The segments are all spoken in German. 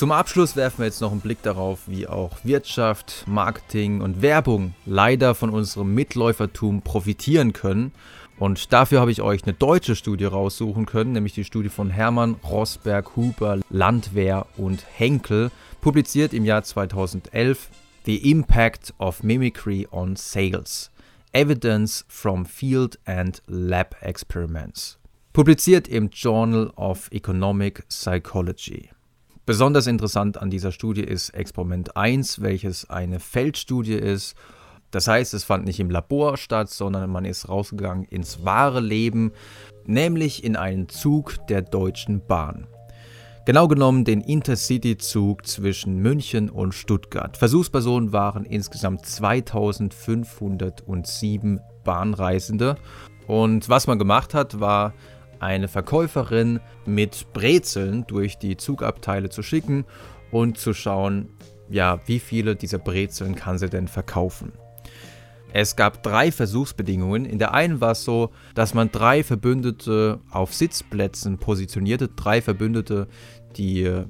Zum Abschluss werfen wir jetzt noch einen Blick darauf, wie auch Wirtschaft, Marketing und Werbung leider von unserem Mitläufertum profitieren können. Und dafür habe ich euch eine deutsche Studie raussuchen können, nämlich die Studie von Hermann, Rosberg, Huber, Landwehr und Henkel, publiziert im Jahr 2011, The Impact of Mimicry on Sales. Evidence from Field and Lab Experiments. Publiziert im Journal of Economic Psychology. Besonders interessant an dieser Studie ist Experiment 1, welches eine Feldstudie ist. Das heißt, es fand nicht im Labor statt, sondern man ist rausgegangen ins wahre Leben, nämlich in einen Zug der Deutschen Bahn. Genau genommen den Intercity-Zug zwischen München und Stuttgart. Versuchspersonen waren insgesamt 2507 Bahnreisende. Und was man gemacht hat, war eine Verkäuferin mit Brezeln durch die Zugabteile zu schicken und zu schauen, ja, wie viele dieser Brezeln kann sie denn verkaufen. Es gab drei Versuchsbedingungen. In der einen war es so, dass man drei Verbündete auf Sitzplätzen positionierte, drei Verbündete, die äh,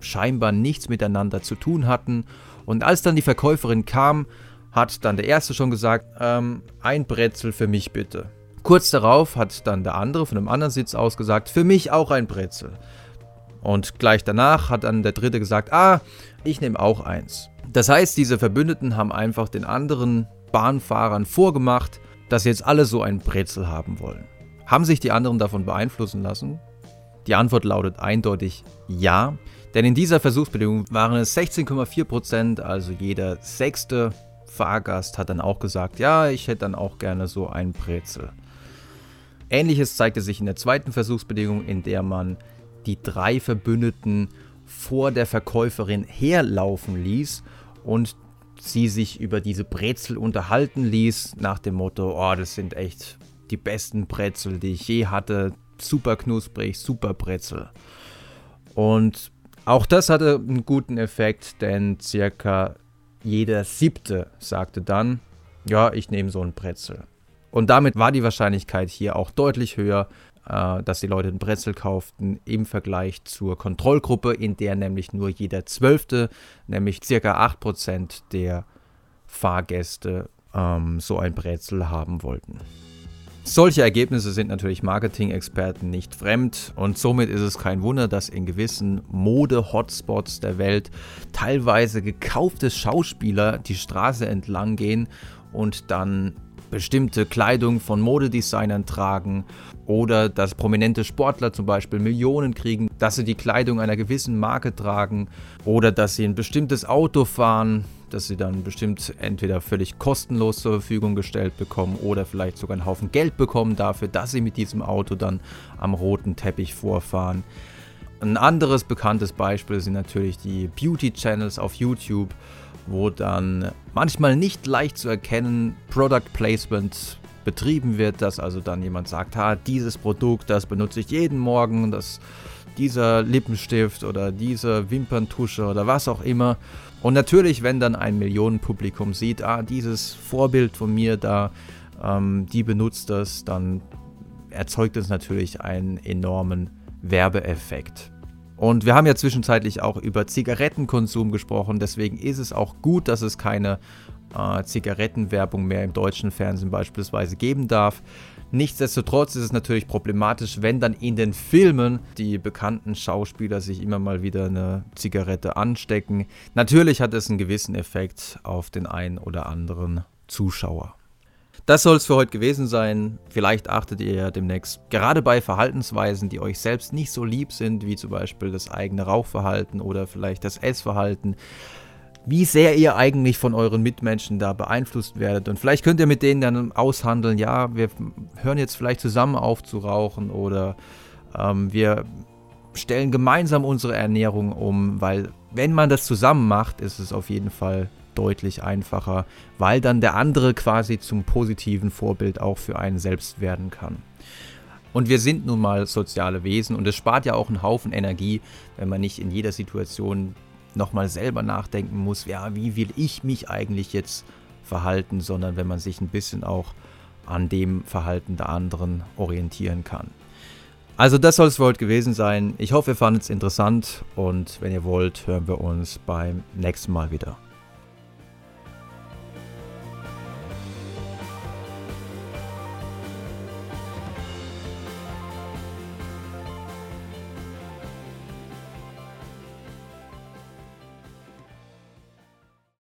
scheinbar nichts miteinander zu tun hatten. Und als dann die Verkäuferin kam, hat dann der erste schon gesagt, ähm, ein Brezel für mich bitte. Kurz darauf hat dann der andere von einem anderen Sitz aus gesagt, für mich auch ein Brezel. Und gleich danach hat dann der dritte gesagt, ah, ich nehme auch eins. Das heißt, diese Verbündeten haben einfach den anderen Bahnfahrern vorgemacht, dass jetzt alle so ein Brezel haben wollen. Haben sich die anderen davon beeinflussen lassen? Die Antwort lautet eindeutig ja, denn in dieser Versuchsbedingung waren es 16,4 Prozent, also jeder sechste Fahrgast hat dann auch gesagt, ja, ich hätte dann auch gerne so ein Brezel. Ähnliches zeigte sich in der zweiten Versuchsbedingung, in der man die drei Verbündeten vor der Verkäuferin herlaufen ließ und sie sich über diese Brezel unterhalten ließ, nach dem Motto, oh, das sind echt die besten Brezel, die ich je hatte, super knusprig, super Brezel. Und auch das hatte einen guten Effekt, denn circa jeder siebte sagte dann, ja, ich nehme so ein Brezel. Und damit war die Wahrscheinlichkeit hier auch deutlich höher, äh, dass die Leute ein Brezel kauften im Vergleich zur Kontrollgruppe, in der nämlich nur jeder Zwölfte, nämlich circa 8% der Fahrgäste ähm, so ein Brezel haben wollten. Solche Ergebnisse sind natürlich Marketing-Experten nicht fremd und somit ist es kein Wunder, dass in gewissen Mode-Hotspots der Welt teilweise gekaufte Schauspieler die Straße entlang gehen und dann bestimmte Kleidung von Modedesignern tragen oder dass prominente Sportler zum Beispiel Millionen kriegen, dass sie die Kleidung einer gewissen Marke tragen oder dass sie ein bestimmtes Auto fahren, das sie dann bestimmt entweder völlig kostenlos zur Verfügung gestellt bekommen oder vielleicht sogar einen Haufen Geld bekommen dafür, dass sie mit diesem Auto dann am roten Teppich vorfahren. Ein anderes bekanntes Beispiel sind natürlich die Beauty Channels auf YouTube wo dann manchmal nicht leicht zu erkennen Product Placement betrieben wird, dass also dann jemand sagt, ha, dieses Produkt, das benutze ich jeden Morgen, das dieser Lippenstift oder diese Wimperntusche oder was auch immer. Und natürlich, wenn dann ein Millionenpublikum sieht, ah, dieses Vorbild von mir da, ähm, die benutzt das, dann erzeugt es natürlich einen enormen Werbeeffekt. Und wir haben ja zwischenzeitlich auch über Zigarettenkonsum gesprochen, deswegen ist es auch gut, dass es keine äh, Zigarettenwerbung mehr im deutschen Fernsehen beispielsweise geben darf. Nichtsdestotrotz ist es natürlich problematisch, wenn dann in den Filmen die bekannten Schauspieler sich immer mal wieder eine Zigarette anstecken. Natürlich hat es einen gewissen Effekt auf den einen oder anderen Zuschauer. Das soll es für heute gewesen sein. Vielleicht achtet ihr ja demnächst gerade bei Verhaltensweisen, die euch selbst nicht so lieb sind, wie zum Beispiel das eigene Rauchverhalten oder vielleicht das Essverhalten, wie sehr ihr eigentlich von euren Mitmenschen da beeinflusst werdet. Und vielleicht könnt ihr mit denen dann aushandeln, ja, wir hören jetzt vielleicht zusammen auf zu rauchen oder ähm, wir stellen gemeinsam unsere Ernährung um, weil wenn man das zusammen macht, ist es auf jeden Fall deutlich einfacher, weil dann der andere quasi zum positiven Vorbild auch für einen selbst werden kann. Und wir sind nun mal soziale Wesen und es spart ja auch einen Haufen Energie, wenn man nicht in jeder Situation nochmal selber nachdenken muss, ja, wie will ich mich eigentlich jetzt verhalten, sondern wenn man sich ein bisschen auch an dem Verhalten der anderen orientieren kann. Also das soll es für heute gewesen sein. Ich hoffe, ihr fandet es interessant und wenn ihr wollt, hören wir uns beim nächsten Mal wieder.